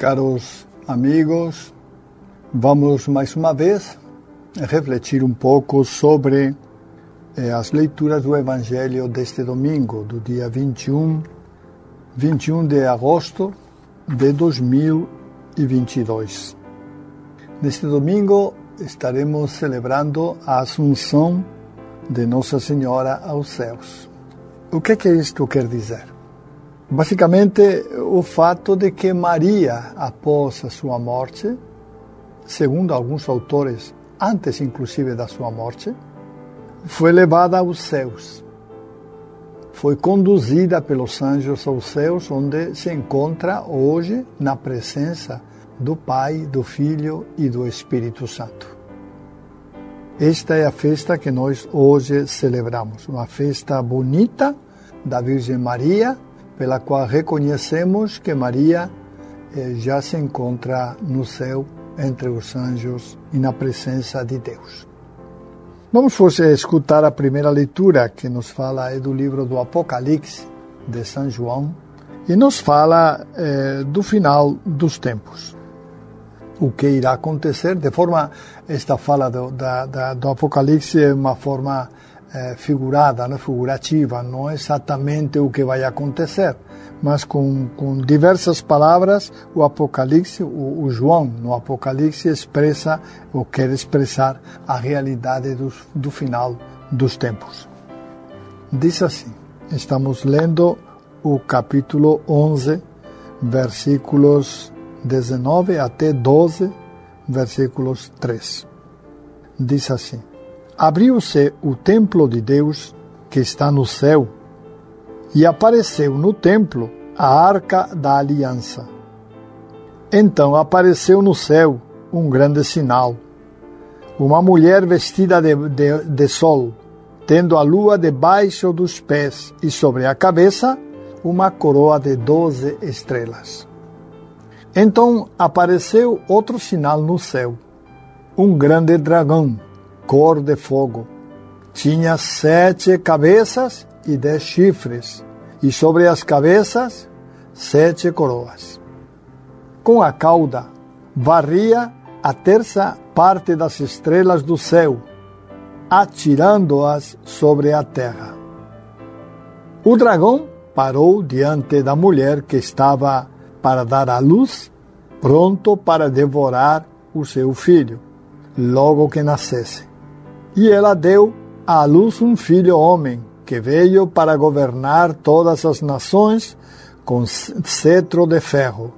Caros amigos, vamos mais uma vez refletir um pouco sobre eh, as leituras do Evangelho deste domingo, do dia 21, 21 de agosto de 2022. Neste domingo estaremos celebrando a Assunção de Nossa Senhora aos céus. O que é que isto quer dizer? Basicamente, o fato de que Maria, após a sua morte, segundo alguns autores, antes inclusive da sua morte, foi levada aos céus. Foi conduzida pelos anjos aos céus, onde se encontra hoje na presença do Pai, do Filho e do Espírito Santo. Esta é a festa que nós hoje celebramos, uma festa bonita da Virgem Maria, pela qual reconhecemos que Maria eh, já se encontra no céu entre os anjos e na presença de Deus. Vamos você escutar a primeira leitura que nos fala é do livro do Apocalipse de São João e nos fala eh, do final dos tempos. O que irá acontecer, de forma, esta fala do, da, da, do Apocalipse é uma forma eh, figurada, não figurativa, não é exatamente o que vai acontecer, mas com, com diversas palavras o Apocalipse, o, o, João no Apocalipse expressa ou quer expressar a realidade do, do final dos tempos. Diz assim, estamos lendo o capítulo 11, versículos 19 até 12, versículos 3. Diz assim: Abriu-se o templo de Deus que está no céu e apareceu no templo a arca da aliança. Então apareceu no céu um grande sinal: uma mulher vestida de, de, de sol, tendo a lua debaixo dos pés e sobre a cabeça uma coroa de doze estrelas. Então apareceu outro sinal no céu: um grande dragão, cor de fogo. Tinha sete cabeças e dez chifres, e sobre as cabeças sete coroas. Com a cauda varria a terça parte das estrelas do céu, atirando-as sobre a terra. O dragão parou diante da mulher que estava para dar à luz, pronto para devorar o seu filho, logo que nascesse. E ela deu à luz um filho homem, que veio para governar todas as nações com cetro de ferro.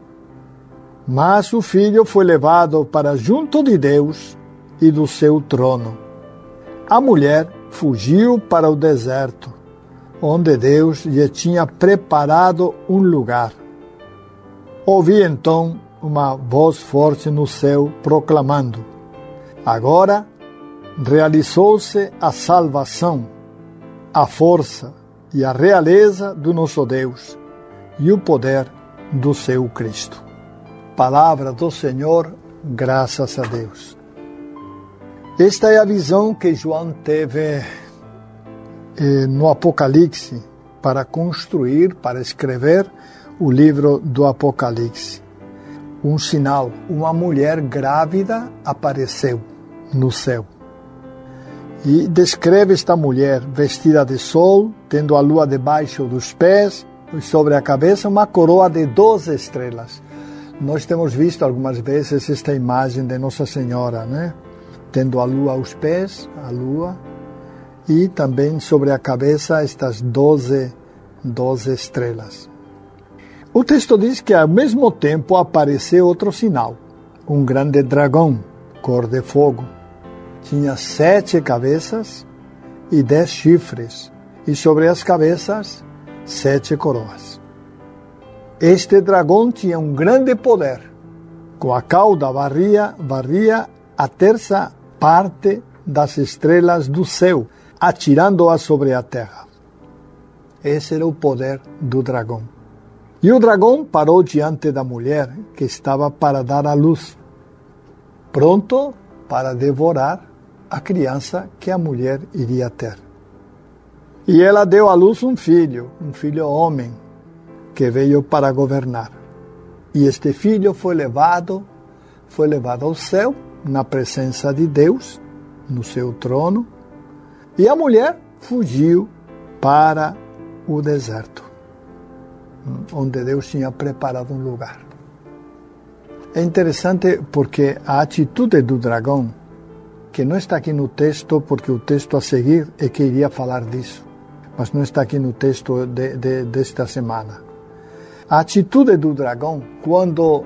Mas o filho foi levado para junto de Deus e do seu trono. A mulher fugiu para o deserto, onde Deus lhe tinha preparado um lugar. Ouvi então uma voz forte no céu proclamando: Agora realizou-se a salvação, a força e a realeza do nosso Deus e o poder do seu Cristo. Palavra do Senhor, graças a Deus. Esta é a visão que João teve eh, no Apocalipse para construir, para escrever o livro do Apocalipse. Um sinal, uma mulher grávida apareceu no céu. E descreve esta mulher vestida de sol, tendo a lua debaixo dos pés e sobre a cabeça uma coroa de 12 estrelas. Nós temos visto algumas vezes esta imagem de Nossa Senhora, né? Tendo a lua aos pés, a lua, e também sobre a cabeça estas 12, 12 estrelas. O texto diz que ao mesmo tempo apareceu outro sinal, um grande dragão, cor de fogo. Tinha sete cabeças e dez chifres, e sobre as cabeças sete coroas. Este dragão tinha um grande poder. Com a cauda varria, varria a terça parte das estrelas do céu, atirando-as sobre a terra. Esse era o poder do dragão. E o dragão parou diante da mulher que estava para dar à luz, pronto para devorar a criança que a mulher iria ter. E ela deu à luz um filho, um filho homem, que veio para governar. E este filho foi levado, foi levado ao céu, na presença de Deus, no seu trono, e a mulher fugiu para o deserto, onde Deus tinha preparado um lugar. É interessante porque a atitude do dragão, que não está aqui no texto, porque o texto a seguir é que iria falar disso, mas não está aqui no texto de, de, desta semana. A atitude do dragão, quando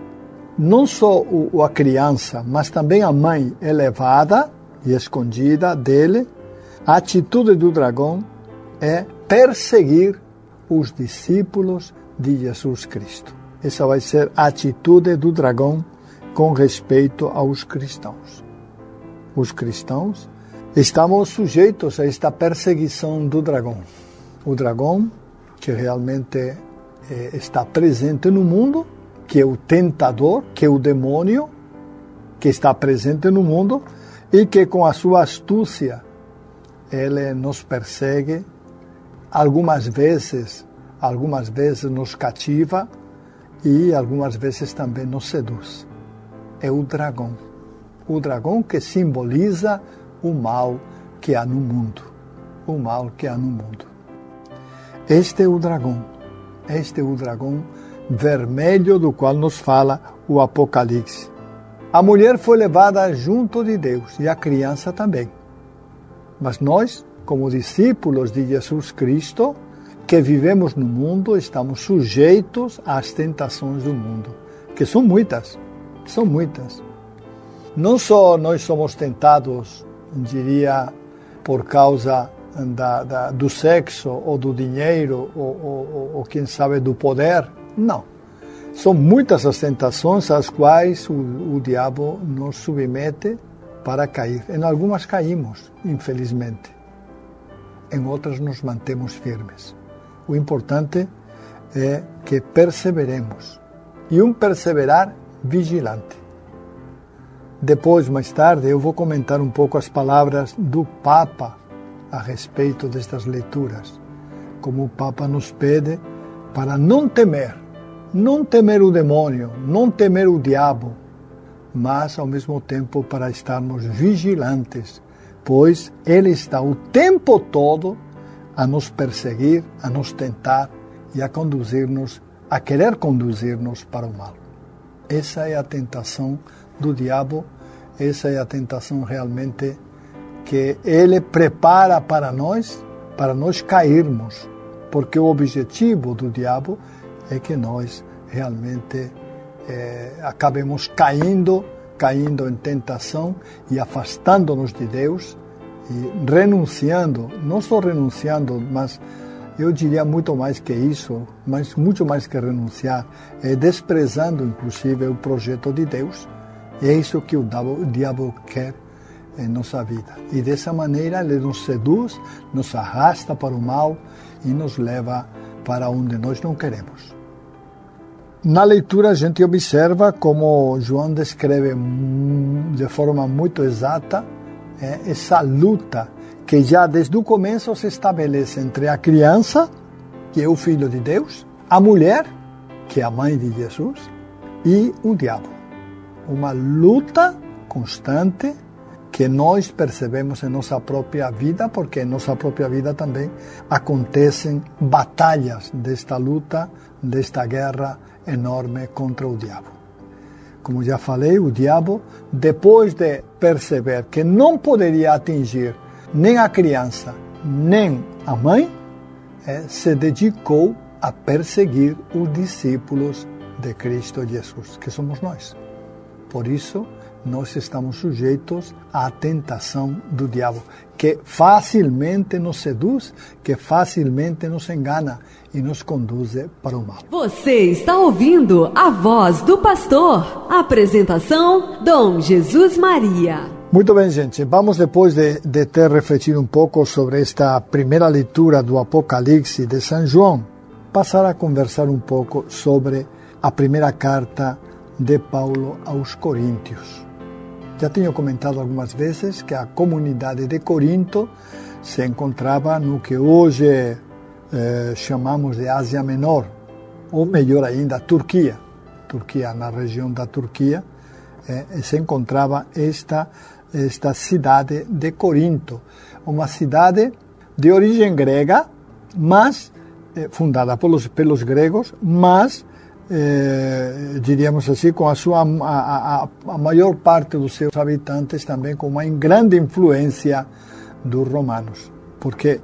não só o, a criança, mas também a mãe é levada e escondida dele, a atitude do dragão é perseguir os discípulos de Jesus Cristo. Essa vai ser a atitude do dragão com respeito aos cristãos. Os cristãos estamos sujeitos a esta perseguição do dragão. O dragão que realmente eh, está presente no mundo, que é o tentador, que é o demônio, que está presente no mundo e que com a sua astúcia ele nos persegue, algumas vezes, algumas vezes nos cativa e algumas vezes também nos seduz. É o dragão. O dragão que simboliza o mal que há no mundo. O mal que há no mundo. Este é o dragão. Este é o dragão vermelho do qual nos fala o Apocalipse. A mulher foi levada junto de Deus e a criança também. Mas nós, como discípulos de Jesus Cristo, que vivemos no mundo, estamos sujeitos às tentações do mundo, que são muitas, são muitas. Não só nós somos tentados, diria, por causa da, da, do sexo ou do dinheiro ou, ou, ou, quem sabe, do poder, não são muitas as tentações às quais o, o diabo nos submete para cair. Em algumas caímos, infelizmente. Em outras nos mantemos firmes. O importante é que perseveremos. E um perseverar vigilante. Depois, mais tarde, eu vou comentar um pouco as palavras do Papa a respeito destas leituras. Como o Papa nos pede para não temer não temer o demônio, não temer o diabo, mas ao mesmo tempo para estarmos vigilantes, pois ele está o tempo todo a nos perseguir, a nos tentar e a conduzir-nos, a querer conduzir-nos para o mal. Essa é a tentação do diabo, essa é a tentação realmente que ele prepara para nós, para nós cairmos, porque o objetivo do diabo é que nós realmente é, acabemos caindo, caindo em tentação e afastando-nos de Deus e renunciando, não só renunciando, mas eu diria muito mais que isso, mas muito mais que renunciar, é desprezando inclusive o projeto de Deus. É isso que o diabo, quer em nossa vida. E dessa maneira ele nos seduz, nos arrasta para o mal e nos leva para onde nós não queremos. Na leitura, a gente observa como João descreve de forma muito exata é, essa luta que já desde o começo se estabelece entre a criança, que é o filho de Deus, a mulher, que é a mãe de Jesus, e o diabo. Uma luta constante que nós percebemos em nossa própria vida, porque em nossa própria vida também acontecem batalhas desta luta, desta guerra enorme contra o diabo. Como já falei, o diabo, depois de perceber que não poderia atingir nem a criança, nem a mãe, é, se dedicou a perseguir os discípulos de Cristo Jesus, que somos nós. Por isso, nós estamos sujeitos à tentação do diabo, que facilmente nos seduz, que facilmente nos engana e nos conduz para o mal. Você está ouvindo a voz do pastor. Apresentação: Dom Jesus Maria. Muito bem, gente. Vamos, depois de, de ter refletido um pouco sobre esta primeira leitura do Apocalipse de São João, passar a conversar um pouco sobre a primeira carta de Paulo aos Coríntios. Já tenho comentado algumas vezes que a comunidade de Corinto se encontrava no que hoje eh, chamamos de Ásia Menor, ou melhor ainda, Turquia. Turquia, na região da Turquia, eh, se encontrava esta, esta cidade de Corinto, uma cidade de origem grega, mas eh, fundada pelos, pelos gregos, mas eh, diríamos assim, com a sua a, a, a, maior parte dos seus habitantes também com uma grande influência dos romanos, porque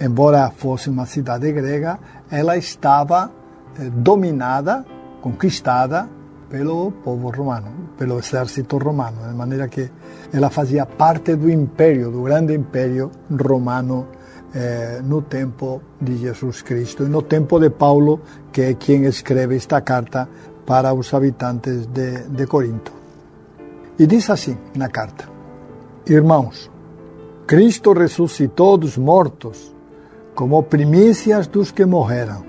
embora fosse uma cidade grega, ela estava eh, dominada, conquistada pelo povo romano, pelo exército romano, de maneira que ela fazia parte do império, do grande império romano eh, no tempo de Jesus Cristo e no tempo de Paulo, que é quem escreve esta carta para os habitantes de, de Corinto. E diz assim na carta: Irmãos, Cristo ressuscitou dos mortos como primícias dos que morreram.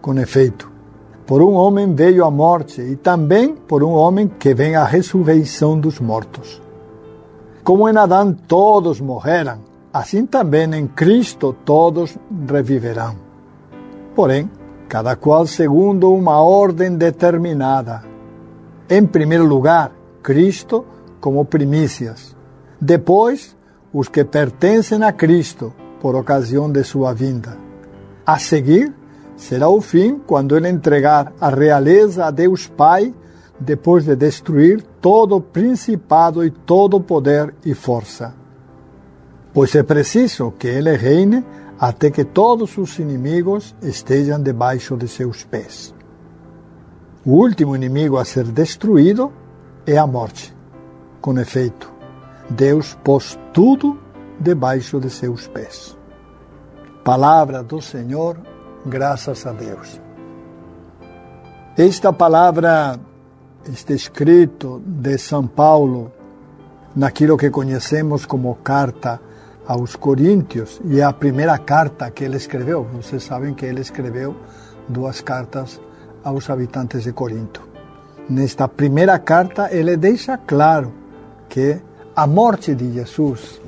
Com efeito, por um homem veio a morte e também por um homem que vem a ressurreição dos mortos. Como em Adão todos morreram, assim também em Cristo todos reviverão. Porém, cada qual segundo uma ordem determinada. Em primeiro lugar, Cristo como primícias. Depois, os que pertencem a Cristo por ocasião de sua vinda. A seguir, será o fim quando ele entregar a realeza a Deus Pai, depois de destruir todo principado e todo poder e força pois é preciso que ele reine até que todos os inimigos estejam debaixo de seus pés. O último inimigo a ser destruído é a morte. Com efeito, Deus pôs tudo debaixo de seus pés. Palavra do Senhor, graças a Deus. Esta palavra, este escrito de São Paulo, naquilo que conhecemos como carta aos Coríntios e é a primeira carta que ele escreveu. Vocês sabem que ele escreveu duas cartas aos habitantes de Corinto. Nesta primeira carta, ele deixa claro que a morte de Jesus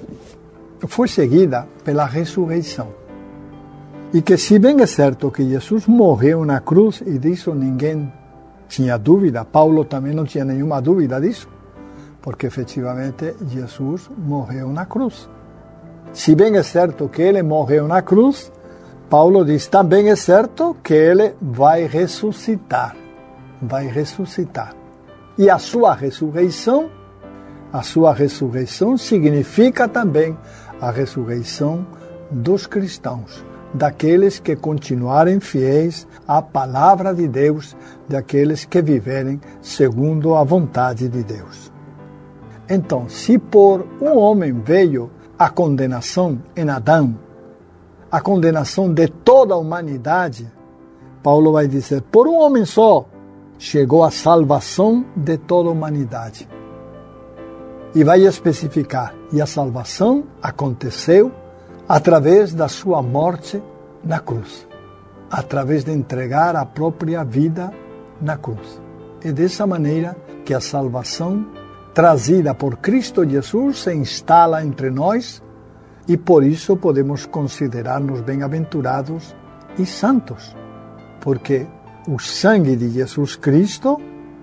foi seguida pela ressurreição. E que, se bem é certo que Jesus morreu na cruz, e disso ninguém tinha dúvida, Paulo também não tinha nenhuma dúvida disso, porque efetivamente Jesus morreu na cruz. Se bem é certo que ele morreu na cruz, Paulo diz também é certo que ele vai ressuscitar. Vai ressuscitar. E a sua ressurreição, a sua ressurreição significa também a ressurreição dos cristãos, daqueles que continuarem fiéis à palavra de Deus, daqueles que viverem segundo a vontade de Deus. Então, se por um homem veio a condenação em Adão, a condenação de toda a humanidade, Paulo vai dizer: por um homem só chegou a salvação de toda a humanidade. E vai especificar: e a salvação aconteceu através da sua morte na cruz, através de entregar a própria vida na cruz. É dessa maneira que a salvação trazida por Cristo Jesus se instala entre nós e por isso podemos considerar-nos bem-aventurados e santos, porque o sangue de Jesus Cristo,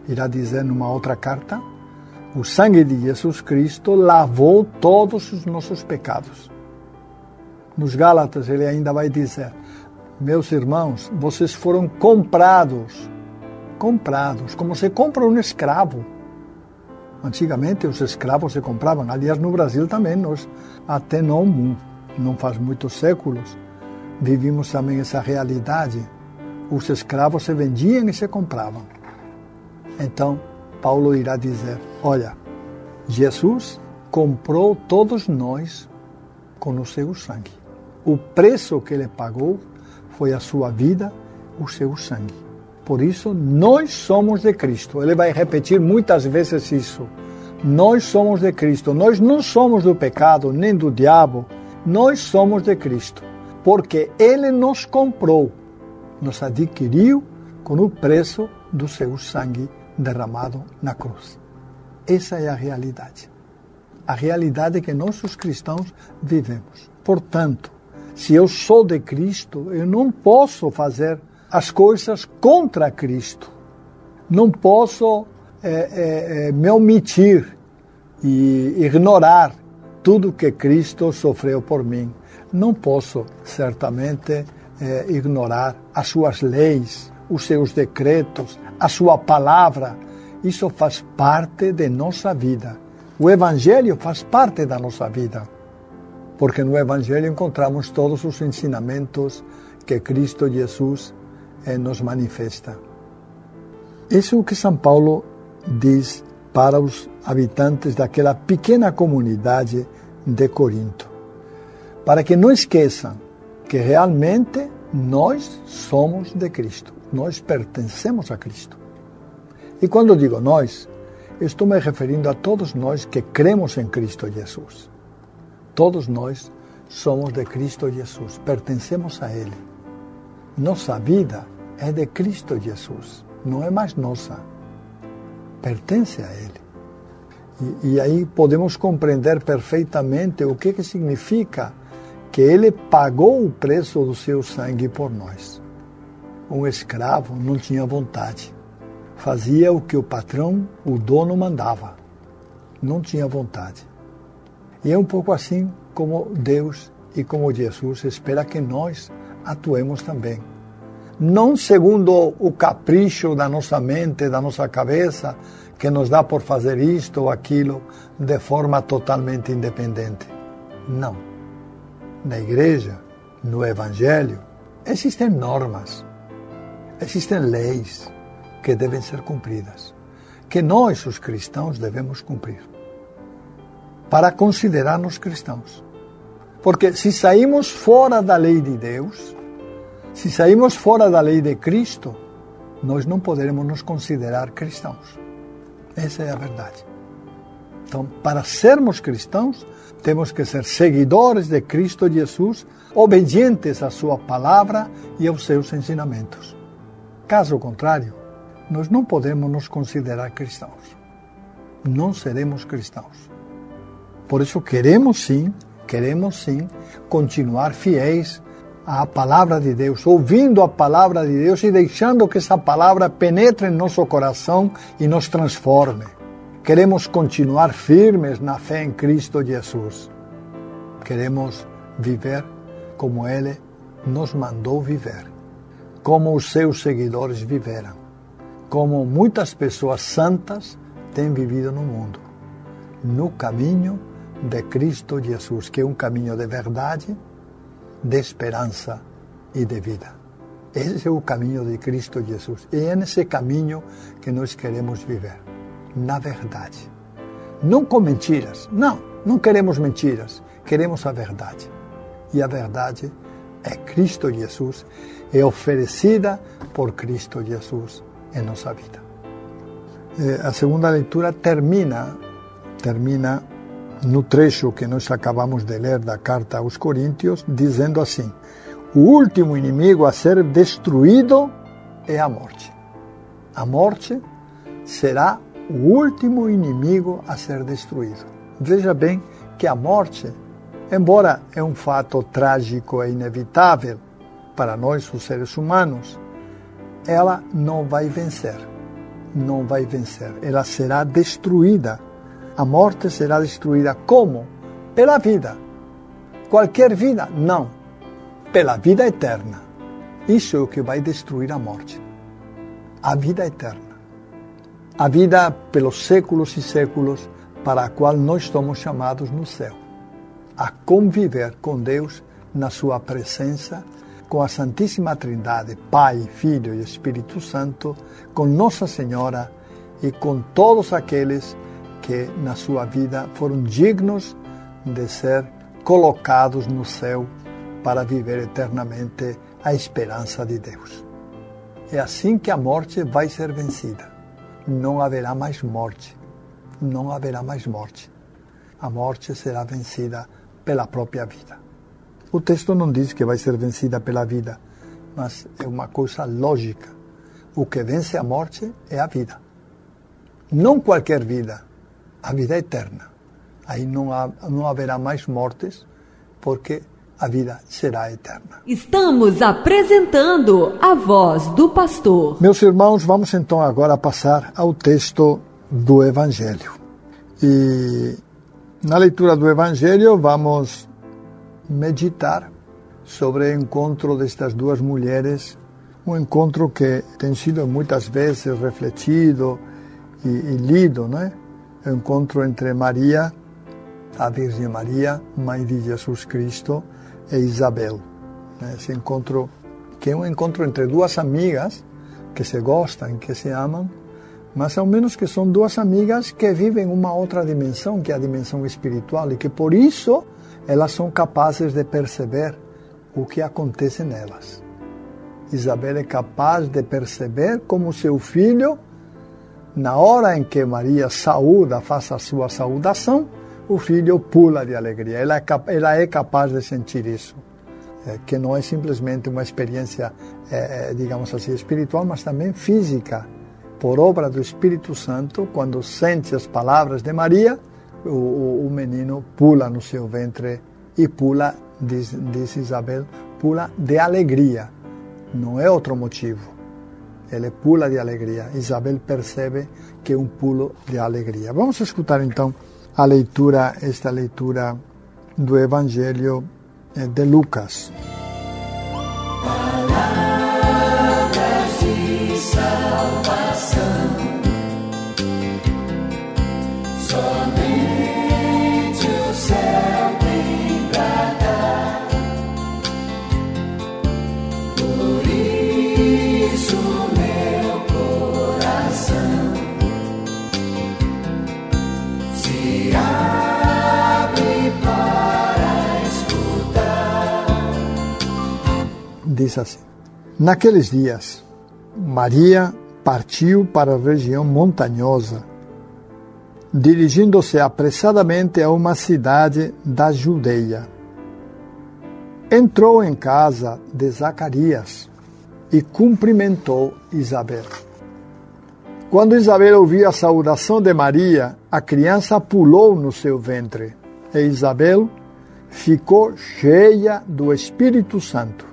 irá dizer numa outra carta, o sangue de Jesus Cristo lavou todos os nossos pecados. Nos Gálatas ele ainda vai dizer: Meus irmãos, vocês foram comprados, comprados, como se compra um escravo Antigamente os escravos se compravam, aliás no Brasil também nós até não não faz muitos séculos vivimos também essa realidade. Os escravos se vendiam e se compravam. Então Paulo irá dizer: Olha, Jesus comprou todos nós com o seu sangue. O preço que ele pagou foi a sua vida, o seu sangue. Por isso, nós somos de Cristo. Ele vai repetir muitas vezes isso. Nós somos de Cristo. Nós não somos do pecado, nem do diabo. Nós somos de Cristo. Porque Ele nos comprou, nos adquiriu com o preço do seu sangue derramado na cruz. Essa é a realidade. A realidade que nós, os cristãos, vivemos. Portanto, se eu sou de Cristo, eu não posso fazer as coisas contra Cristo. Não posso é, é, é, me omitir e ignorar tudo que Cristo sofreu por mim. Não posso, certamente, é, ignorar as suas leis, os seus decretos, a sua palavra. Isso faz parte de nossa vida. O Evangelho faz parte da nossa vida porque no Evangelho encontramos todos os ensinamentos que Cristo Jesus eh, nos manifesta. Isso é o que São Paulo diz para os habitantes daquela pequena comunidade de Corinto, para que não esqueçam que realmente nós somos de Cristo, nós pertencemos a Cristo. E quando digo nós, estou me referindo a todos nós que cremos em Cristo Jesus. Todos nós somos de Cristo Jesus, pertencemos a Ele. Nossa vida é de Cristo Jesus, não é mais nossa. Pertence a Ele. E, e aí podemos compreender perfeitamente o que, que significa que Ele pagou o preço do seu sangue por nós. Um escravo não tinha vontade. Fazia o que o patrão, o dono, mandava. Não tinha vontade e é um pouco assim como Deus e como Jesus espera que nós atuemos também. Não segundo o capricho da nossa mente, da nossa cabeça, que nos dá por fazer isto ou aquilo de forma totalmente independente. Não. Na igreja, no Evangelho, existem normas, existem leis que devem ser cumpridas, que nós, os cristãos, devemos cumprir para considerar-nos cristãos. Porque se saímos fora da lei de Deus, se saímos fora da lei de Cristo, nós não poderemos nos considerar cristãos. Essa é a verdade. Então, para sermos cristãos, temos que ser seguidores de Cristo Jesus, obedientes à Sua palavra e aos seus ensinamentos. Caso contrário, nós não podemos nos considerar cristãos. Não seremos cristãos. Por isso queremos sim, queremos sim continuar fiéis à palavra de Deus, ouvindo a palavra de Deus e deixando que essa palavra penetre em nosso coração e nos transforme. Queremos continuar firmes na fé em Cristo Jesus. Queremos viver como Ele nos mandou viver, como os seus seguidores viveram, como muitas pessoas santas têm vivido no mundo, no caminho de Cristo Jesus, que é um caminho de verdade, de esperança e de vida. Esse é o caminho de Cristo Jesus. E é nesse caminho que nós queremos viver, na verdade. Não com mentiras. Não, não queremos mentiras. Queremos a verdade. E a verdade é Cristo Jesus, é oferecida por Cristo Jesus em nossa vida. Eh, a segunda leitura termina, termina no trecho que nós acabamos de ler da carta aos Coríntios, dizendo assim: o último inimigo a ser destruído é a morte. A morte será o último inimigo a ser destruído. Veja bem que a morte, embora é um fato trágico e inevitável para nós, os seres humanos, ela não vai vencer. Não vai vencer. Ela será destruída a morte será destruída como? Pela vida. Qualquer vida? Não. Pela vida eterna. Isso é o que vai destruir a morte. A vida eterna. A vida pelos séculos e séculos para a qual nós somos chamados no céu. A conviver com Deus na sua presença, com a Santíssima Trindade, Pai, Filho e Espírito Santo, com Nossa Senhora e com todos aqueles que na sua vida foram dignos de ser colocados no céu para viver eternamente a esperança de Deus. É assim que a morte vai ser vencida. Não haverá mais morte. Não haverá mais morte. A morte será vencida pela própria vida. O texto não diz que vai ser vencida pela vida, mas é uma coisa lógica. O que vence a morte é a vida. Não qualquer vida, a vida eterna. Aí não, há, não haverá mais mortes, porque a vida será eterna. Estamos apresentando a voz do pastor. Meus irmãos, vamos então agora passar ao texto do Evangelho. E na leitura do Evangelho vamos meditar sobre o encontro destas duas mulheres, um encontro que tem sido muitas vezes refletido e, e lido, não é? O encontro entre Maria, a Virgem Maria, mãe de Jesus Cristo, e Isabel. Esse encontro, que é um encontro entre duas amigas que se gostam, que se amam, mas ao menos que são duas amigas que vivem uma outra dimensão, que é a dimensão espiritual, e que por isso elas são capazes de perceber o que acontece nelas. Isabel é capaz de perceber como seu filho, na hora em que Maria saúda, faz a sua saudação, o filho pula de alegria. Ela é, ela é capaz de sentir isso. É, que não é simplesmente uma experiência, é, é, digamos assim, espiritual, mas também física. Por obra do Espírito Santo, quando sente as palavras de Maria, o, o, o menino pula no seu ventre e pula, diz, diz Isabel, pula de alegria. Não é outro motivo. Ele pula de alegria. Isabel percebe que é um pulo de alegria. Vamos escutar então a leitura, esta leitura do Evangelho eh, de Lucas. Diz assim: Naqueles dias, Maria partiu para a região montanhosa, dirigindo-se apressadamente a uma cidade da Judeia. Entrou em casa de Zacarias e cumprimentou Isabel. Quando Isabel ouviu a saudação de Maria, a criança pulou no seu ventre e Isabel ficou cheia do Espírito Santo.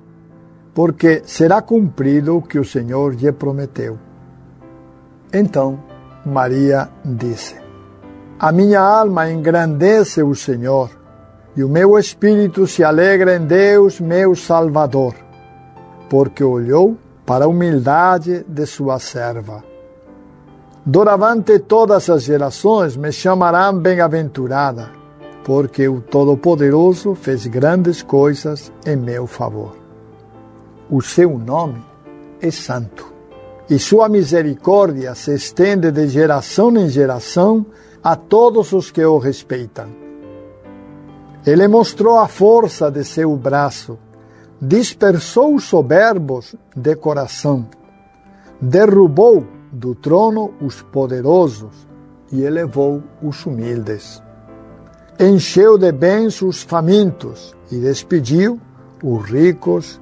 porque será cumprido o que o Senhor lhe prometeu. Então Maria disse: A minha alma engrandece o Senhor, e o meu espírito se alegra em Deus, meu Salvador, porque olhou para a humildade de sua serva. Doravante todas as gerações me chamarão bem-aventurada, porque o Todo-Poderoso fez grandes coisas em meu favor. O seu nome é santo, e sua misericórdia se estende de geração em geração a todos os que o respeitam. Ele mostrou a força de seu braço, dispersou os soberbos de coração, derrubou do trono os poderosos e elevou os humildes. Encheu de bens os famintos e despediu os ricos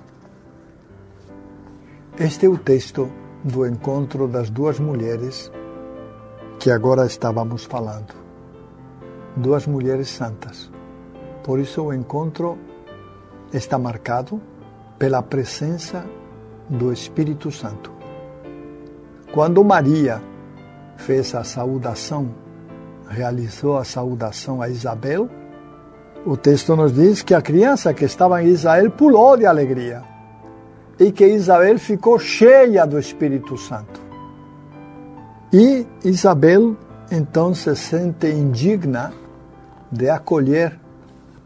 Este é o texto do encontro das duas mulheres que agora estávamos falando. Duas mulheres santas. Por isso o encontro está marcado pela presença do Espírito Santo. Quando Maria fez a saudação, realizou a saudação a Isabel, o texto nos diz que a criança que estava em Israel pulou de alegria e que Isabel ficou cheia do Espírito Santo. E Isabel então se sente indigna de acolher,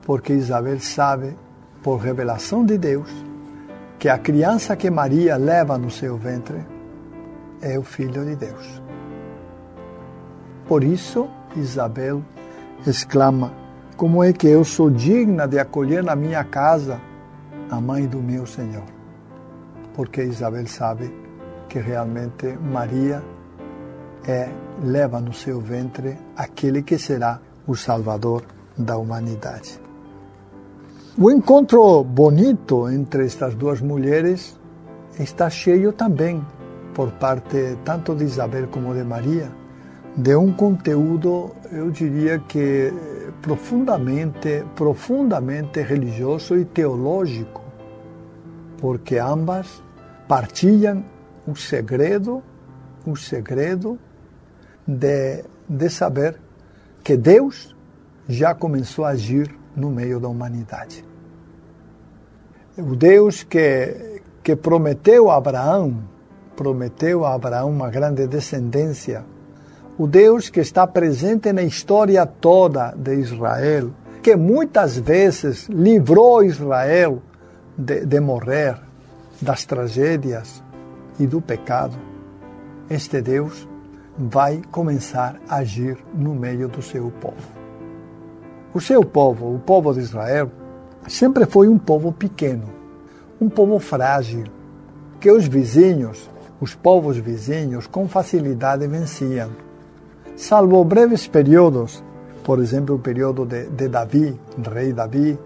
porque Isabel sabe, por revelação de Deus, que a criança que Maria leva no seu ventre é o Filho de Deus. Por isso, Isabel exclama: Como é que eu sou digna de acolher na minha casa a mãe do meu Senhor? Porque Isabel sabe que realmente Maria é leva no seu ventre aquele que será o Salvador da humanidade. O encontro bonito entre estas duas mulheres está cheio também, por parte tanto de Isabel como de Maria, de um conteúdo, eu diria que profundamente, profundamente religioso e teológico, porque ambas partilham o segredo, o segredo de, de saber que Deus já começou a agir no meio da humanidade. O Deus que, que prometeu a Abraão, prometeu a Abraão uma grande descendência, o Deus que está presente na história toda de Israel, que muitas vezes livrou Israel de, de morrer, das tragédias e do pecado. Este Deus vai começar a agir no meio do seu povo. O seu povo, o povo de Israel, sempre foi um povo pequeno, um povo frágil, que os vizinhos, os povos vizinhos, com facilidade venciam. Salvo breves períodos, por exemplo, o período de, de Davi, rei Davi,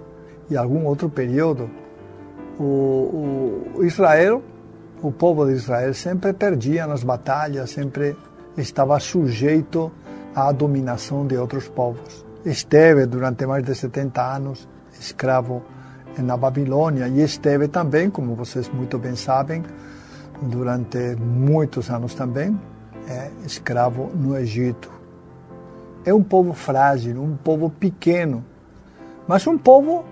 e algum outro período, o, o Israel, o povo de Israel sempre perdia nas batalhas, sempre estava sujeito à dominação de outros povos esteve durante mais de 70 anos escravo na Babilônia e esteve também, como vocês muito bem sabem, durante muitos anos também, é, escravo no Egito. É um povo frágil, um povo pequeno, mas um povo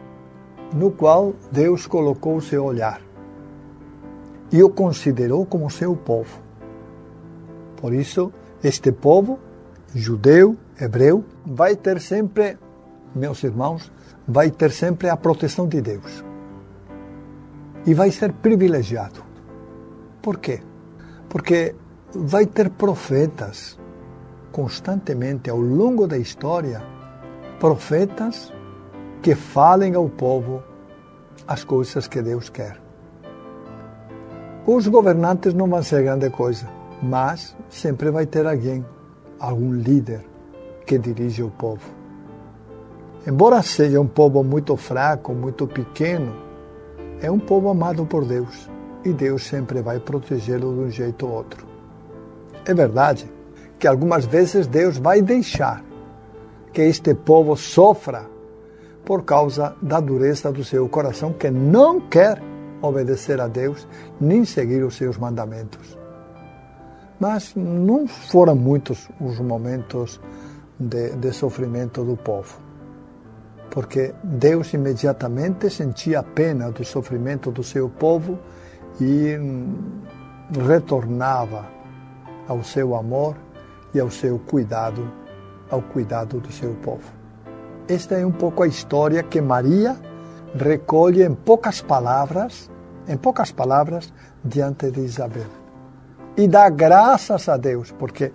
no qual Deus colocou o seu olhar e o considerou como seu povo. Por isso, este povo, judeu, hebreu, vai ter sempre, meus irmãos, vai ter sempre a proteção de Deus. E vai ser privilegiado. Por quê? Porque vai ter profetas constantemente ao longo da história, profetas que falem ao povo as coisas que Deus quer. Os governantes não vão ser grande coisa, mas sempre vai ter alguém, algum líder que dirige o povo. Embora seja um povo muito fraco, muito pequeno, é um povo amado por Deus e Deus sempre vai protegê-lo de um jeito ou outro. É verdade que algumas vezes Deus vai deixar que este povo sofra por causa da dureza do seu coração, que não quer obedecer a Deus nem seguir os seus mandamentos. Mas não foram muitos os momentos de, de sofrimento do povo. Porque Deus imediatamente sentia pena do sofrimento do seu povo e retornava ao seu amor e ao seu cuidado, ao cuidado do seu povo. Esta é um pouco a história que Maria recolhe em poucas palavras, em poucas palavras, diante de Isabel. E dá graças a Deus, porque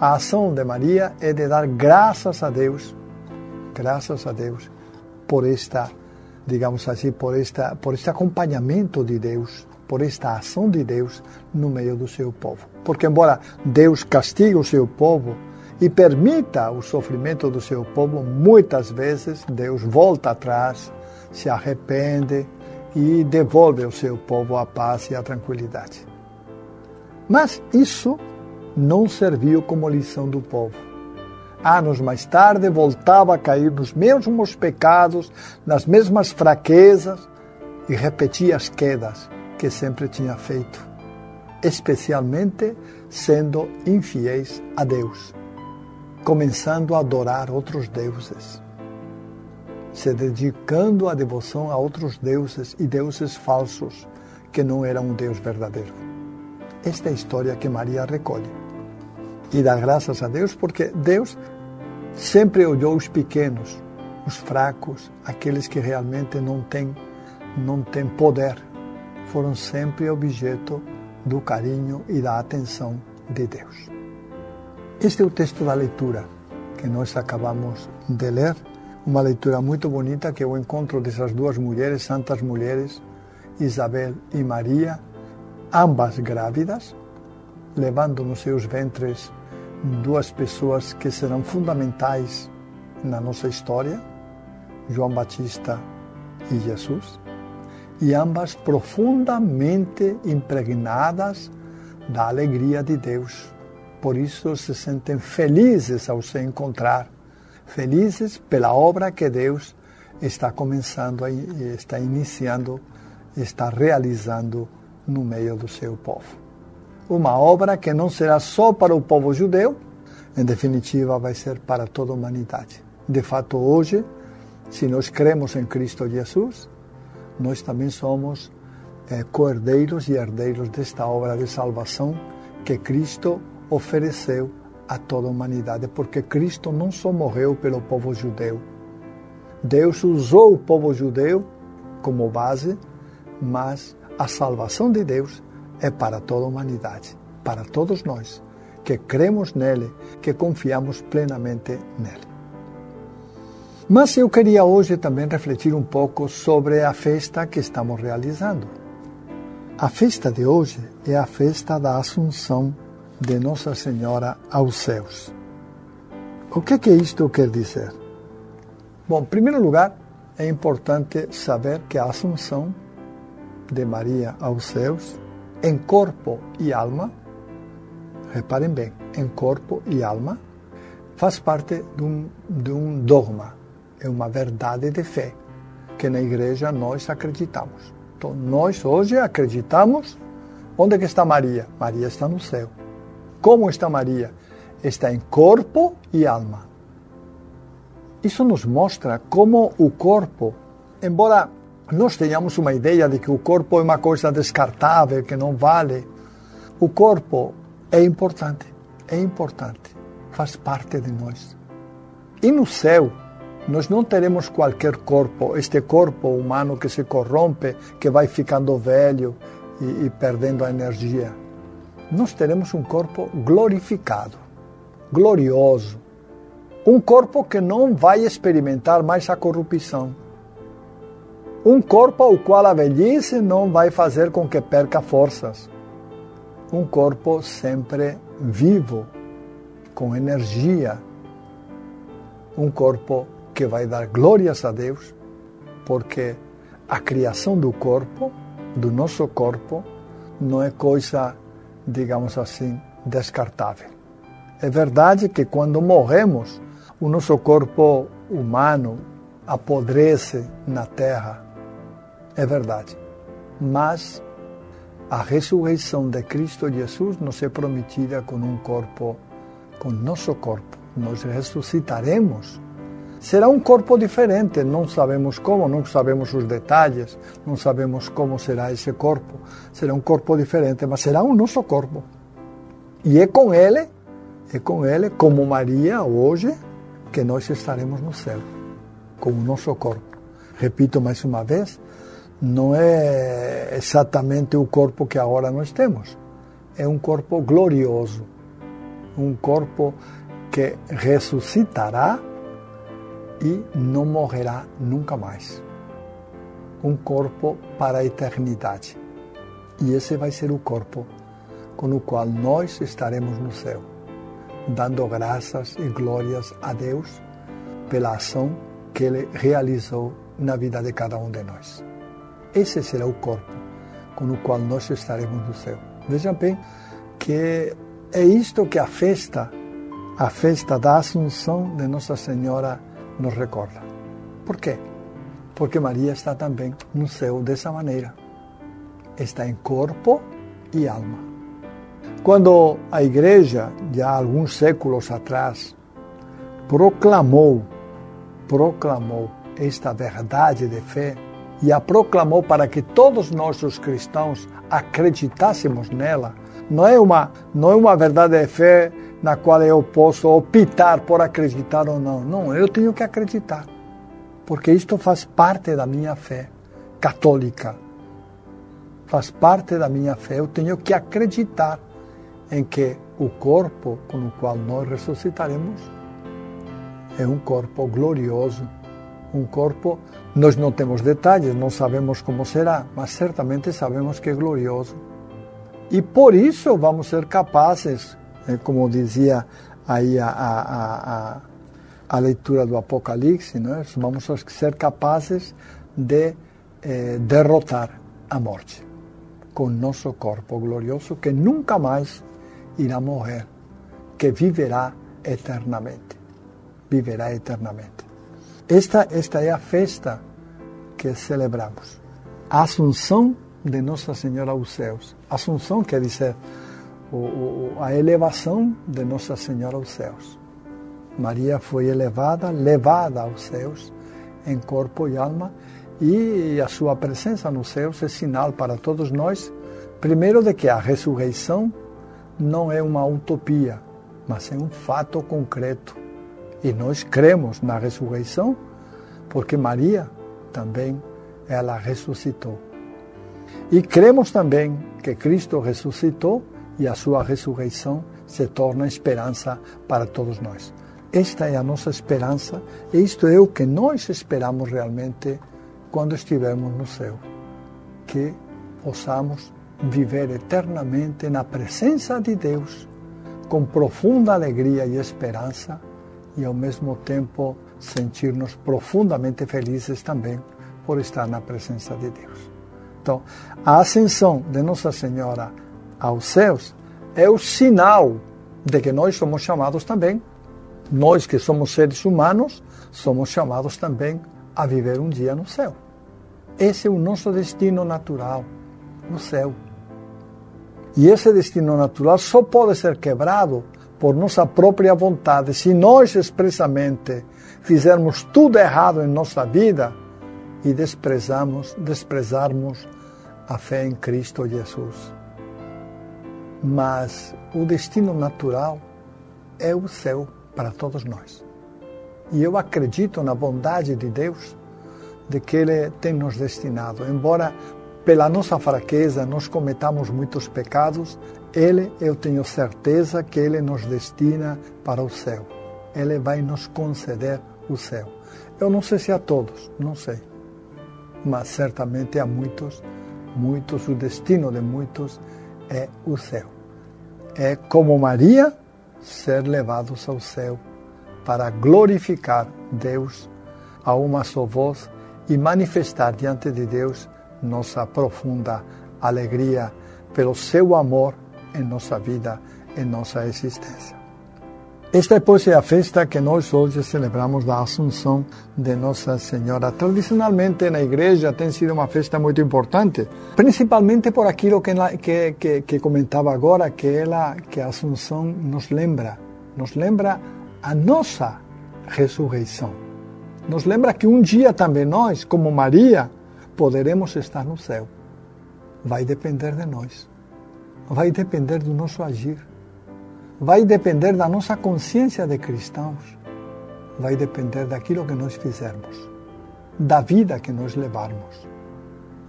a ação de Maria é de dar graças a Deus, graças a Deus, por esta, digamos assim, por, esta, por este acompanhamento de Deus, por esta ação de Deus no meio do seu povo. Porque, embora Deus castigue o seu povo e permita o sofrimento do seu povo, muitas vezes Deus volta atrás, se arrepende e devolve ao seu povo a paz e a tranquilidade. Mas isso não serviu como lição do povo. Anos mais tarde, voltava a cair nos mesmos pecados, nas mesmas fraquezas e repetia as quedas que sempre tinha feito, especialmente sendo infiéis a Deus, começando a adorar outros deuses, se dedicando à devoção a outros deuses e deuses falsos que não eram um Deus verdadeiro. Esta é a história que Maria recolhe. E dá graças a Deus porque Deus sempre olhou os pequenos, os fracos, aqueles que realmente não têm, não têm poder. Foram sempre objeto do carinho e da atenção de Deus. Este é o texto da leitura que nós acabamos de ler, uma leitura muito bonita que é o encontro dessas duas mulheres, santas mulheres, Isabel e Maria, ambas grávidas, levando nos seus ventres duas pessoas que serão fundamentais na nossa história, João Batista e Jesus, e ambas profundamente impregnadas da alegria de Deus. Por isso se sentem felizes ao se encontrar, felizes pela obra que Deus está começando, está iniciando, está realizando no meio do seu povo. Uma obra que não será só para o povo judeu, em definitiva, vai ser para toda a humanidade. De fato, hoje, se nós cremos em Cristo Jesus, nós também somos é, coerdeiros e herdeiros desta obra de salvação que Cristo ofereceu a toda a humanidade, porque Cristo não só morreu pelo povo judeu. Deus usou o povo judeu como base, mas a salvação de Deus é para toda a humanidade, para todos nós que cremos nele, que confiamos plenamente nele. Mas eu queria hoje também refletir um pouco sobre a festa que estamos realizando. A festa de hoje é a festa da Assunção de Nossa Senhora aos céus. O que, que isto quer dizer? Bom, em primeiro lugar, é importante saber que a Assunção de Maria aos céus, em corpo e alma, reparem bem, em corpo e alma, faz parte de um, de um dogma, é uma verdade de fé que na igreja nós acreditamos. Então, nós hoje acreditamos onde que está Maria? Maria está no céu. Como está Maria? Está em corpo e alma. Isso nos mostra como o corpo, embora nós tenhamos uma ideia de que o corpo é uma coisa descartável, que não vale. O corpo é importante, é importante, faz parte de nós. E no céu, nós não teremos qualquer corpo, este corpo humano que se corrompe, que vai ficando velho e, e perdendo a energia. Nós teremos um corpo glorificado, glorioso. Um corpo que não vai experimentar mais a corrupção um corpo ao qual a velhice não vai fazer com que perca forças. Um corpo sempre vivo, com energia. Um corpo que vai dar glórias a Deus, porque a criação do corpo, do nosso corpo, não é coisa, digamos assim, descartável. É verdade que quando morremos, o nosso corpo humano apodrece na terra, é verdade. Mas a ressurreição de Cristo Jesus nos é prometida com um corpo, com nosso corpo. Nós ressuscitaremos. Será um corpo diferente, não sabemos como, não sabemos os detalhes, não sabemos como será esse corpo. Será um corpo diferente, mas será o nosso corpo. E é com ele, é com ele, como Maria hoje, que nós estaremos no céu, com o nosso corpo. Repito mais uma vez, não é exatamente o corpo que agora nós temos. É um corpo glorioso, um corpo que ressuscitará e não morrerá nunca mais. Um corpo para a eternidade. E esse vai ser o corpo com o qual nós estaremos no céu, dando graças e glórias a Deus pela ação que Ele realizou na vida de cada um de nós. Esse será o corpo com o qual nós estaremos no céu. Veja bem que é isto que a festa, a festa da Assunção de Nossa Senhora nos recorda. Por quê? Porque Maria está também no céu dessa maneira. Está em corpo e alma. Quando a igreja, já alguns séculos atrás, proclamou, proclamou esta verdade de fé e a proclamou para que todos nós os cristãos acreditássemos nela, não é uma não é uma verdade de fé na qual eu posso optar por acreditar ou não. Não, eu tenho que acreditar. Porque isto faz parte da minha fé católica. Faz parte da minha fé. Eu tenho que acreditar em que o corpo com o qual nós ressuscitaremos é um corpo glorioso, um corpo. Nós não temos detalhes, não sabemos como será, mas certamente sabemos que é glorioso. E por isso vamos ser capazes, né, como dizia aí a, a, a, a leitura do Apocalipse, né, vamos ser capazes de eh, derrotar a morte com nosso corpo glorioso que nunca mais irá morrer, que viverá eternamente. Viverá eternamente. Esta, esta é a festa que celebramos. A Assunção de Nossa Senhora aos céus. Assunção quer dizer o, a elevação de Nossa Senhora aos céus. Maria foi elevada, levada aos céus em corpo e alma, e a sua presença nos céus é sinal para todos nós, primeiro, de que a ressurreição não é uma utopia, mas é um fato concreto. E nós cremos na ressurreição porque Maria também ela ressuscitou. E cremos também que Cristo ressuscitou e a sua ressurreição se torna esperança para todos nós. Esta é a nossa esperança e isto é o que nós esperamos realmente quando estivermos no céu. Que possamos viver eternamente na presença de Deus com profunda alegria e esperança e ao mesmo tempo sentir-nos profundamente felizes também por estar na presença de Deus. Então, a ascensão de Nossa Senhora aos céus é o sinal de que nós somos chamados também, nós que somos seres humanos, somos chamados também a viver um dia no céu. Esse é o nosso destino natural, no céu. E esse destino natural só pode ser quebrado por nossa própria vontade se nós expressamente fizermos tudo errado em nossa vida e desprezamos, desprezarmos a fé em Cristo Jesus. Mas o destino natural é o céu para todos nós. E eu acredito na bondade de Deus, de que Ele tem nos destinado. Embora pela nossa fraqueza nós cometamos muitos pecados, Ele, eu tenho certeza que Ele nos destina para o céu. Ele vai nos conceder o céu. Eu não sei se a todos, não sei mas certamente a muitos, muitos, o destino de muitos é o céu. É como Maria ser levados ao céu para glorificar Deus a uma só voz e manifestar diante de Deus nossa profunda alegria pelo seu amor em nossa vida, em nossa existência. Esta, pois, é a festa que nós hoje celebramos da Assunção de Nossa Senhora. Tradicionalmente, na igreja, tem sido uma festa muito importante, principalmente por aquilo que, que, que, que comentava agora, que, ela, que a Assunção nos lembra, nos lembra a nossa ressurreição. Nos lembra que um dia também nós, como Maria, poderemos estar no céu. Vai depender de nós, vai depender do nosso agir vai depender da nossa consciência de cristãos, vai depender daquilo que nós fizermos, da vida que nós levarmos,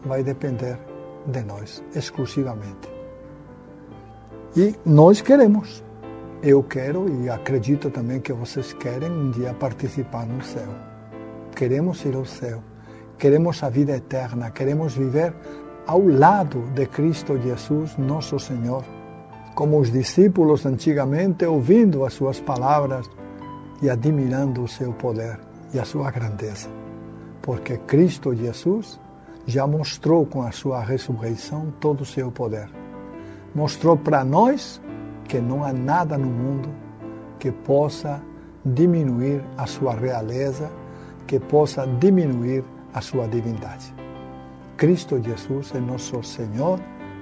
vai depender de nós exclusivamente. E nós queremos, eu quero e acredito também que vocês querem um dia participar no céu. Queremos ir ao céu, queremos a vida eterna, queremos viver ao lado de Cristo Jesus, nosso Senhor, como os discípulos antigamente, ouvindo as suas palavras e admirando o seu poder e a sua grandeza. Porque Cristo Jesus já mostrou com a sua ressurreição todo o seu poder. Mostrou para nós que não há nada no mundo que possa diminuir a sua realeza, que possa diminuir a sua divindade. Cristo Jesus é nosso Senhor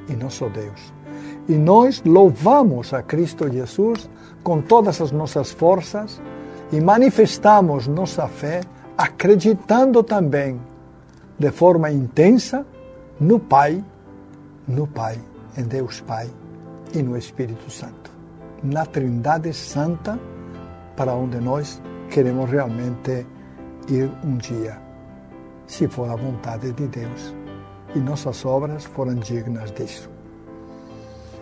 e nosso Deus. E nós louvamos a Cristo Jesus com todas as nossas forças e manifestamos nossa fé acreditando também de forma intensa no Pai, no Pai, em Deus Pai e no Espírito Santo. Na Trindade Santa, para onde nós queremos realmente ir um dia, se for a vontade de Deus e nossas obras foram dignas disso.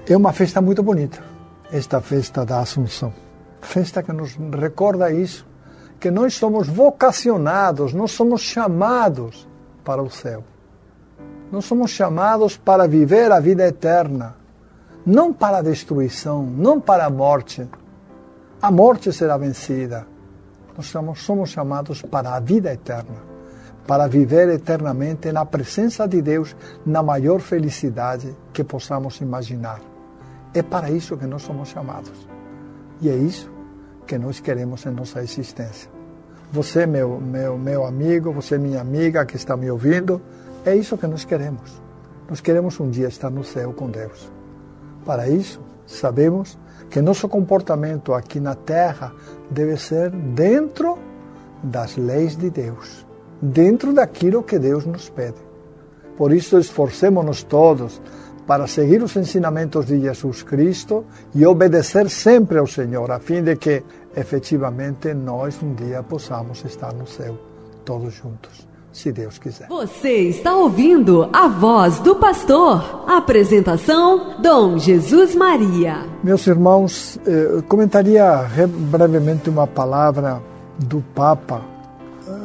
É uma festa muito bonita, esta festa da Assunção. Festa que nos recorda isso, que nós somos vocacionados, nós somos chamados para o céu. Nós somos chamados para viver a vida eterna, não para a destruição, não para a morte. A morte será vencida. Nós somos, somos chamados para a vida eterna, para viver eternamente na presença de Deus, na maior felicidade que possamos imaginar. É para isso que nós somos chamados. E é isso que nós queremos em nossa existência. Você, meu, meu, meu amigo, você, minha amiga que está me ouvindo, é isso que nós queremos. Nós queremos um dia estar no céu com Deus. Para isso, sabemos que nosso comportamento aqui na terra deve ser dentro das leis de Deus, dentro daquilo que Deus nos pede. Por isso, esforcemos-nos todos para seguir os ensinamentos de Jesus Cristo e obedecer sempre ao Senhor, a fim de que efetivamente nós um dia possamos estar no céu todos juntos, se Deus quiser. Você está ouvindo a voz do pastor. Apresentação: Dom Jesus Maria. Meus irmãos, eu comentaria brevemente uma palavra do Papa,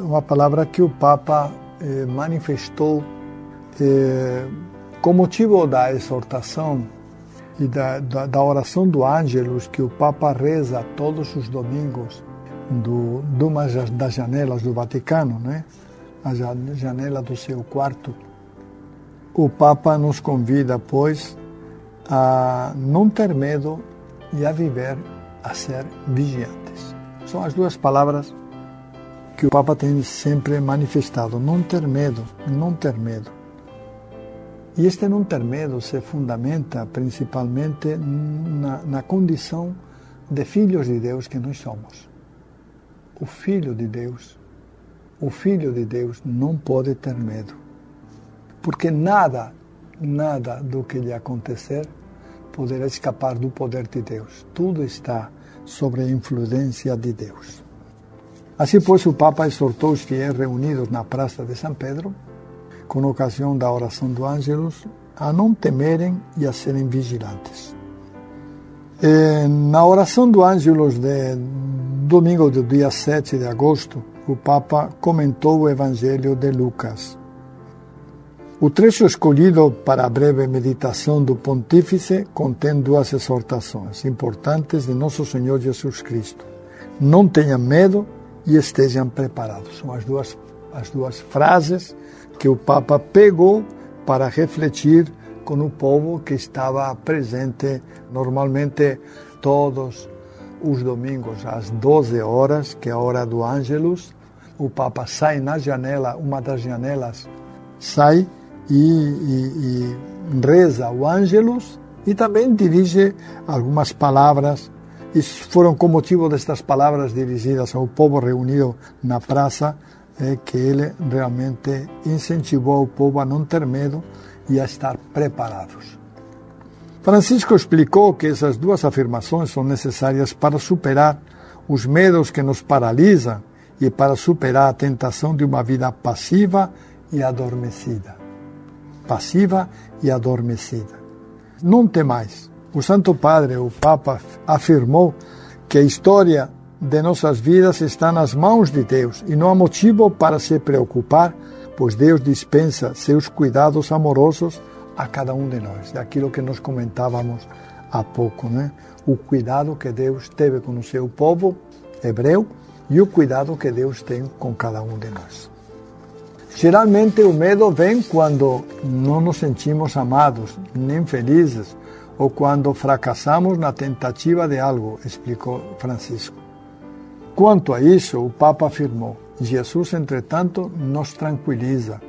uma palavra que o Papa manifestou com motivo da exortação e da, da, da, oração do Ângelus que o Papa reza todos os domingos do, de uma das janelas do Vaticano, né? a janela do seu quarto, o Papa nos convida, pois, a não ter medo e a viver, a ser vigiantes. São as duas palavras que o Papa tem sempre manifestado: não ter medo, não ter medo. E este não ter medo se fundamenta principalmente na, na condição de filhos de Deus que nós somos. O filho de Deus, o filho de Deus não pode ter medo, porque nada, nada do que lhe acontecer poderá escapar do poder de Deus. Tudo está sobre a influência de Deus. Assim, pois, o Papa exortou os fiéis reunidos na Praça de São Pedro com ocasião da oração do Ângelus, a não temerem e a serem vigilantes. E, na oração do Ângelus de domingo do dia 7 de agosto, o Papa comentou o Evangelho de Lucas. O trecho escolhido para a breve meditação do Pontífice contém duas exortações importantes de Nosso Senhor Jesus Cristo. Não tenham medo e estejam preparados. São as duas, as duas frases que o Papa pegou para refletir com o povo que estava presente normalmente todos os domingos às 12 horas, que é a hora do Ângelus. O Papa sai na janela, uma das janelas, sai e, e, e reza o Ângelus e também dirige algumas palavras. E foram com motivo destas palavras dirigidas ao povo reunido na praça é que ele realmente incentivou o povo a não ter medo e a estar preparados. Francisco explicou que essas duas afirmações são necessárias para superar os medos que nos paralisam e para superar a tentação de uma vida passiva e adormecida. Passiva e adormecida. Não tem mais. O Santo Padre, o Papa, afirmou que a história de nossas vidas está nas mãos de Deus e não há motivo para se preocupar pois Deus dispensa seus cuidados amorosos a cada um de nós. É aquilo que nós comentávamos há pouco, né? O cuidado que Deus teve com o seu povo hebreu e o cuidado que Deus tem com cada um de nós. Geralmente o medo vem quando não nos sentimos amados, nem felizes, ou quando fracassamos na tentativa de algo, explicou Francisco. Quanto a isso, o Papa afirmou: Jesus, entretanto, nos tranquiliza.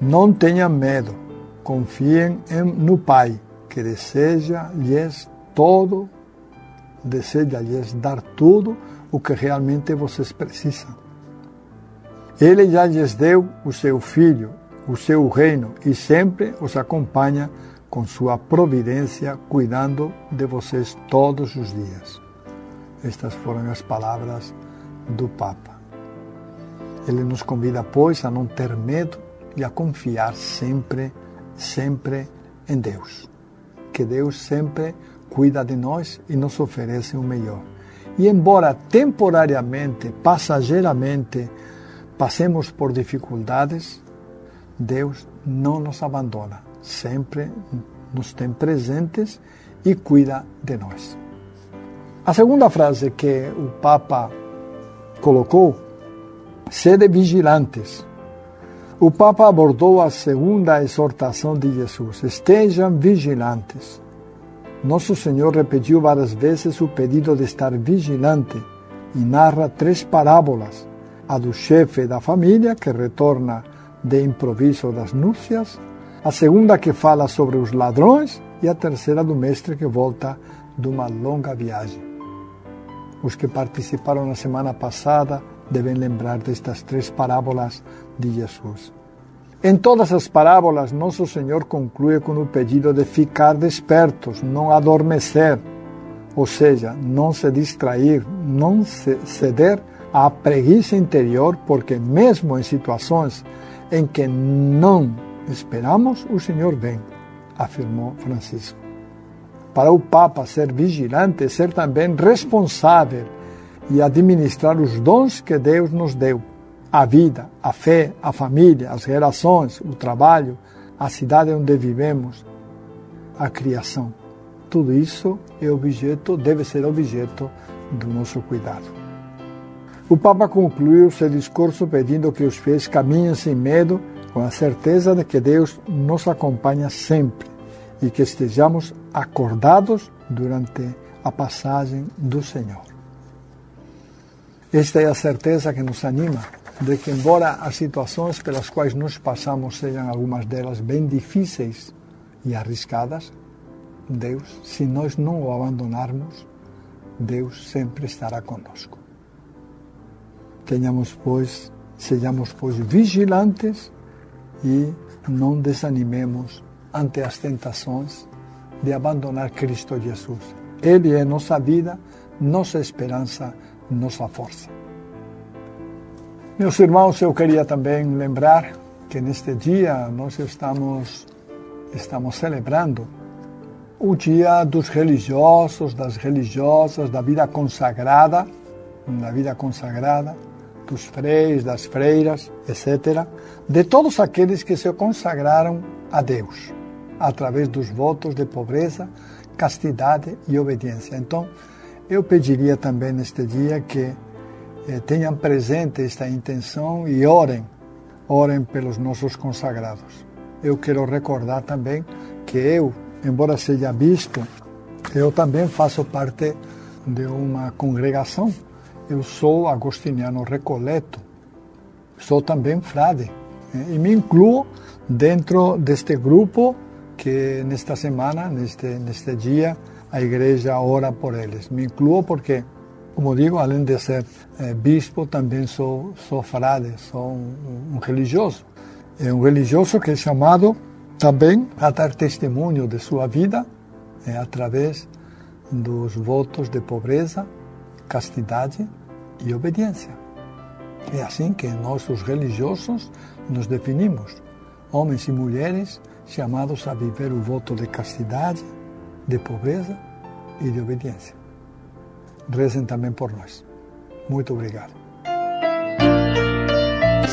Não tenham medo, confiem no Pai, que deseja-lhes todo, deseja-lhes dar tudo o que realmente vocês precisam. Ele já lhes deu o seu Filho, o seu reino, e sempre os acompanha com sua providência, cuidando de vocês todos os dias. Estas foram as palavras do Papa. Ele nos convida, pois, a não ter medo e a confiar sempre, sempre em Deus. Que Deus sempre cuida de nós e nos oferece o melhor. E embora temporariamente, passageiramente, passemos por dificuldades, Deus não nos abandona, sempre nos tem presentes e cuida de nós. A segunda frase que o Papa colocou, sede vigilantes. O Papa abordou a segunda exortação de Jesus: estejam vigilantes. Nosso Senhor repetiu várias vezes o pedido de estar vigilante e narra três parábolas: a do chefe da família, que retorna de improviso das núpcias, a segunda que fala sobre os ladrões e a terceira do mestre que volta de uma longa viagem. Os que participaram na semana passada devem lembrar destas três parábolas de Jesus. Em todas as parábolas, Nosso Senhor conclui com o pedido de ficar despertos, não adormecer, ou seja, não se distrair, não ceder à preguiça interior, porque mesmo em situações em que não esperamos, o Senhor vem, afirmou Francisco. Para o Papa, ser vigilante ser também responsável e administrar os dons que Deus nos deu: a vida, a fé, a família, as relações, o trabalho, a cidade onde vivemos, a criação. Tudo isso é objeto, deve ser objeto do nosso cuidado. O Papa concluiu seu discurso pedindo que os fiéis caminhem sem medo, com a certeza de que Deus nos acompanha sempre e que estejamos acordados durante a passagem do Senhor. Esta é a certeza que nos anima de que, embora as situações pelas quais nós passamos sejam algumas delas bem difíceis e arriscadas, Deus, se nós não o abandonarmos, Deus sempre estará conosco. Tenhamos, pois, sejamos, pois, vigilantes e não desanimemos ante as tentações de abandonar Cristo Jesus. Ele é nossa vida, nossa esperança, nossa força. Meus irmãos, eu queria também lembrar que neste dia nós estamos, estamos celebrando o dia dos religiosos, das religiosas, da vida consagrada, da vida consagrada, dos freis, das freiras, etc., de todos aqueles que se consagraram a Deus através dos votos de pobreza, castidade e obediência. Então, eu pediria também neste dia que eh, tenham presente esta intenção e orem, orem pelos nossos consagrados. Eu quero recordar também que eu, embora seja bispo, eu também faço parte de uma congregação. Eu sou agostiniano recoleto, sou também frade eh, e me incluo dentro deste grupo que nesta semana, neste, neste dia, a igreja ora por eles. Me incluo porque, como digo, além de ser é, bispo, também sou, sou frade, sou um, um religioso. É um religioso que é chamado também a dar testemunho de sua vida é, através dos votos de pobreza, castidade e obediência. É assim que nós, os religiosos, nos definimos, homens e mulheres chamados a viver o voto de castidade, de pobreza e de obediência. Rezem também por nós. Muito obrigado.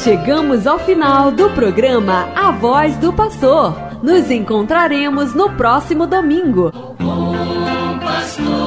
chegamos ao final do programa A Voz do Pastor. Nos encontraremos no próximo domingo. Bom pastor.